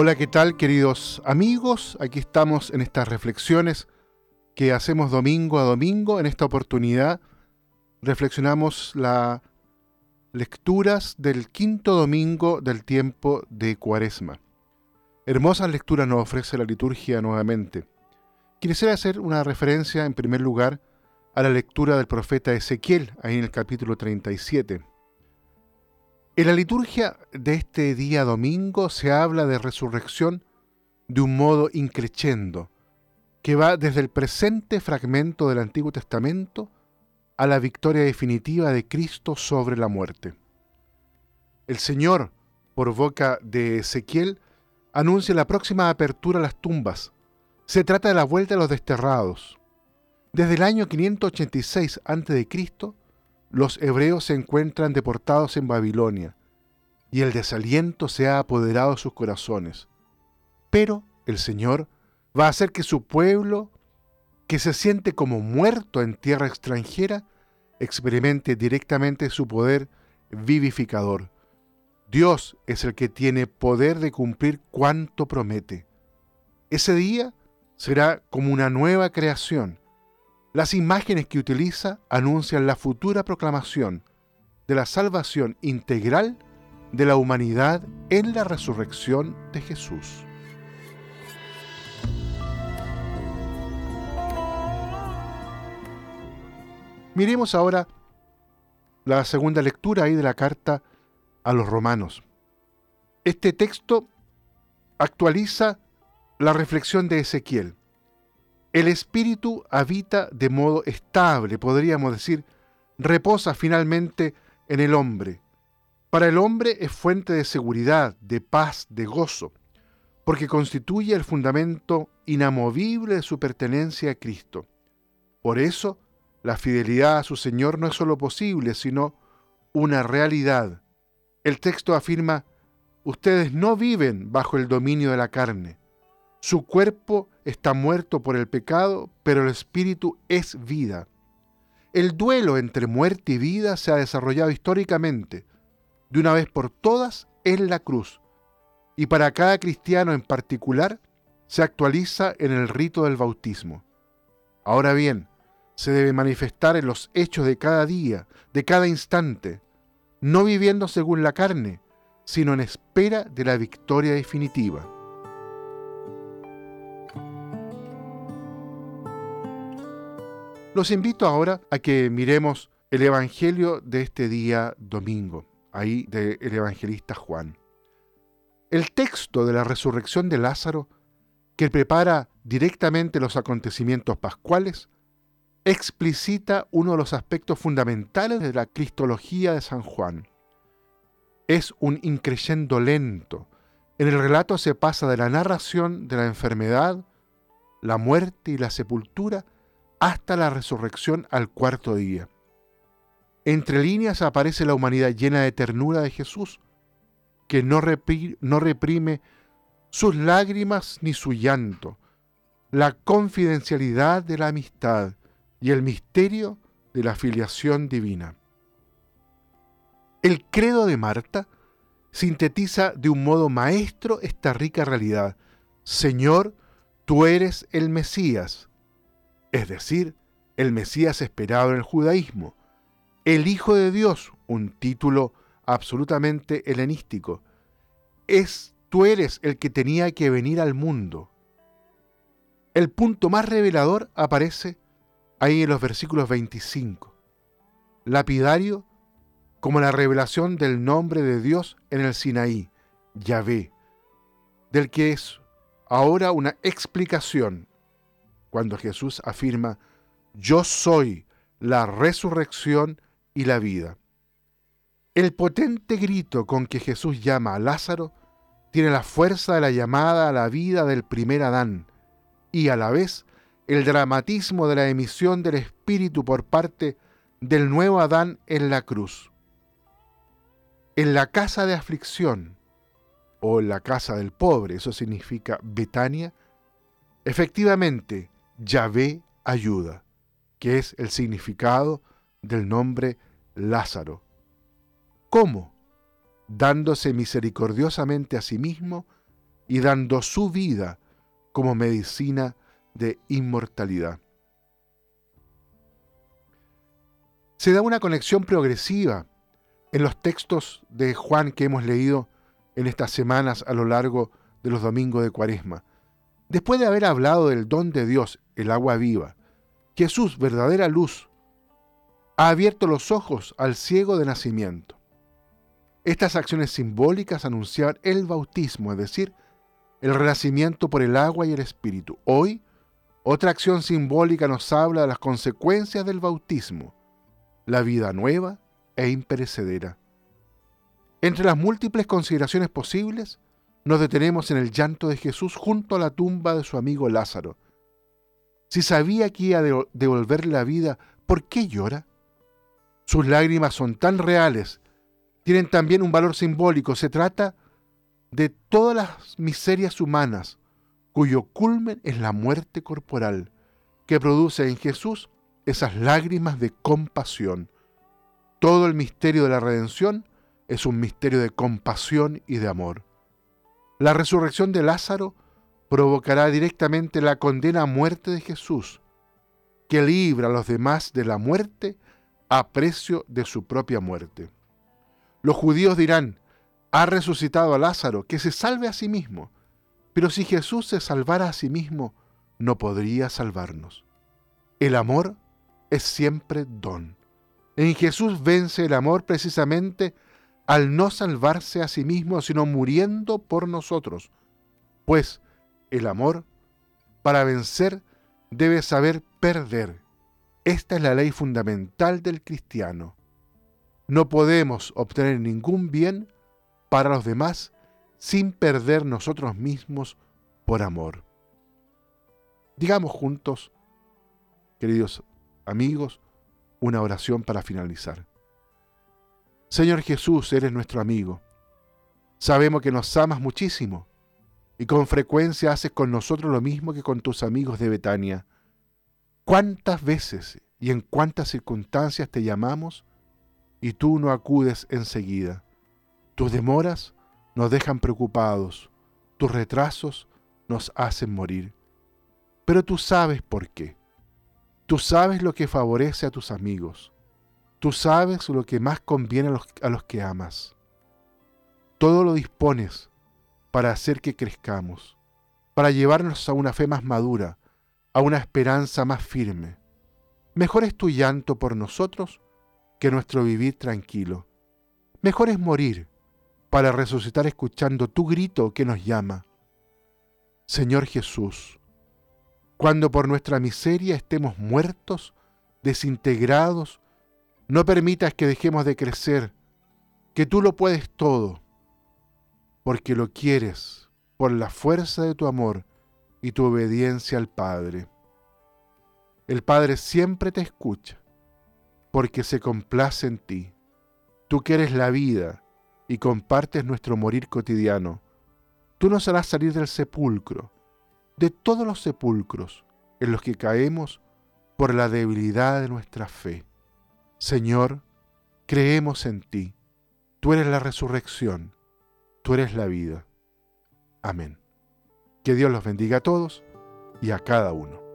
Hola, ¿qué tal queridos amigos? Aquí estamos en estas reflexiones que hacemos domingo a domingo. En esta oportunidad reflexionamos las lecturas del quinto domingo del tiempo de Cuaresma. Hermosas lecturas nos ofrece la liturgia nuevamente. Quisiera hacer una referencia en primer lugar a la lectura del profeta Ezequiel, ahí en el capítulo 37. En la liturgia de este día domingo se habla de resurrección de un modo increchendo, que va desde el presente fragmento del Antiguo Testamento a la victoria definitiva de Cristo sobre la muerte. El Señor, por boca de Ezequiel, anuncia la próxima apertura a las tumbas. Se trata de la vuelta de los desterrados. Desde el año 586 a.C., los hebreos se encuentran deportados en Babilonia, y el desaliento se ha apoderado de sus corazones. Pero el Señor va a hacer que su pueblo, que se siente como muerto en tierra extranjera, experimente directamente su poder vivificador. Dios es el que tiene poder de cumplir cuanto promete. Ese día será como una nueva creación, las imágenes que utiliza anuncian la futura proclamación de la salvación integral de la humanidad en la resurrección de Jesús. Miremos ahora la segunda lectura ahí de la carta a los romanos. Este texto actualiza la reflexión de Ezequiel. El espíritu habita de modo estable, podríamos decir, reposa finalmente en el hombre. Para el hombre es fuente de seguridad, de paz, de gozo, porque constituye el fundamento inamovible de su pertenencia a Cristo. Por eso, la fidelidad a su Señor no es solo posible, sino una realidad. El texto afirma, ustedes no viven bajo el dominio de la carne. Su cuerpo está muerto por el pecado, pero el espíritu es vida. El duelo entre muerte y vida se ha desarrollado históricamente, de una vez por todas, en la cruz, y para cada cristiano en particular, se actualiza en el rito del bautismo. Ahora bien, se debe manifestar en los hechos de cada día, de cada instante, no viviendo según la carne, sino en espera de la victoria definitiva. Los invito ahora a que miremos el Evangelio de este día domingo, ahí del evangelista Juan. El texto de la resurrección de Lázaro, que prepara directamente los acontecimientos pascuales, explicita uno de los aspectos fundamentales de la cristología de San Juan. Es un increyendo lento. En el relato se pasa de la narración de la enfermedad, la muerte y la sepultura hasta la resurrección al cuarto día. Entre líneas aparece la humanidad llena de ternura de Jesús, que no, reprime sus lágrimas ni su llanto, la confidencialidad de la amistad y el misterio de la filiación divina. El credo de Marta sintetiza de un modo maestro esta rica realidad. Señor, tú eres el Mesías, es decir, el Mesías esperado en el judaísmo, el Hijo de Dios, un título absolutamente helenístico, es tú eres el que tenía que venir al mundo. El punto más revelador aparece ahí en los versículos 25. Lapidario como la revelación del nombre de Dios en el Sinaí, Yahvé, del que es ahora una explicación cuando Jesús afirma, yo soy la resurrección y la vida. El potente grito con que Jesús llama a Lázaro tiene la fuerza de la llamada a la vida del primer Adán y a la vez el dramatismo de la emisión del Espíritu por parte del nuevo Adán en la cruz. En la casa de aflicción, o en la casa del pobre, eso significa Betania, efectivamente Yahvé ayuda, que es el significado del nombre Lázaro. ¿Cómo? Dándose misericordiosamente a sí mismo y dando su vida como medicina de inmortalidad. Se da una conexión progresiva en los textos de Juan que hemos leído en estas semanas a lo largo de los domingos de Cuaresma. Después de haber hablado del don de Dios, el agua viva, Jesús, verdadera luz, ha abierto los ojos al ciego de nacimiento. Estas acciones simbólicas anunciaban el bautismo, es decir, el renacimiento por el agua y el espíritu. Hoy, otra acción simbólica nos habla de las consecuencias del bautismo, la vida nueva e imperecedera. Entre las múltiples consideraciones posibles, nos detenemos en el llanto de Jesús junto a la tumba de su amigo Lázaro. Si sabía que iba a devolverle la vida, ¿por qué llora? Sus lágrimas son tan reales, tienen también un valor simbólico. Se trata de todas las miserias humanas, cuyo culmen es la muerte corporal, que produce en Jesús esas lágrimas de compasión. Todo el misterio de la redención es un misterio de compasión y de amor. La resurrección de Lázaro provocará directamente la condena a muerte de Jesús, que libra a los demás de la muerte a precio de su propia muerte. Los judíos dirán, ha resucitado a Lázaro, que se salve a sí mismo. Pero si Jesús se salvara a sí mismo, no podría salvarnos. El amor es siempre don. En Jesús vence el amor precisamente al no salvarse a sí mismo, sino muriendo por nosotros. Pues el amor, para vencer, debe saber perder. Esta es la ley fundamental del cristiano. No podemos obtener ningún bien para los demás sin perder nosotros mismos por amor. Digamos juntos, queridos amigos, una oración para finalizar. Señor Jesús, eres nuestro amigo. Sabemos que nos amas muchísimo y con frecuencia haces con nosotros lo mismo que con tus amigos de Betania. ¿Cuántas veces y en cuántas circunstancias te llamamos y tú no acudes enseguida? Tus demoras nos dejan preocupados, tus retrasos nos hacen morir. Pero tú sabes por qué. Tú sabes lo que favorece a tus amigos. Tú sabes lo que más conviene a los, a los que amas. Todo lo dispones para hacer que crezcamos, para llevarnos a una fe más madura, a una esperanza más firme. Mejor es tu llanto por nosotros que nuestro vivir tranquilo. Mejor es morir para resucitar escuchando tu grito que nos llama. Señor Jesús, cuando por nuestra miseria estemos muertos, desintegrados, no permitas que dejemos de crecer, que tú lo puedes todo, porque lo quieres por la fuerza de tu amor y tu obediencia al Padre. El Padre siempre te escucha, porque se complace en ti. Tú quieres la vida, y compartes nuestro morir cotidiano, tú nos harás salir del sepulcro, de todos los sepulcros en los que caemos por la debilidad de nuestra fe. Señor, creemos en ti, tú eres la resurrección, tú eres la vida. Amén. Que Dios los bendiga a todos y a cada uno.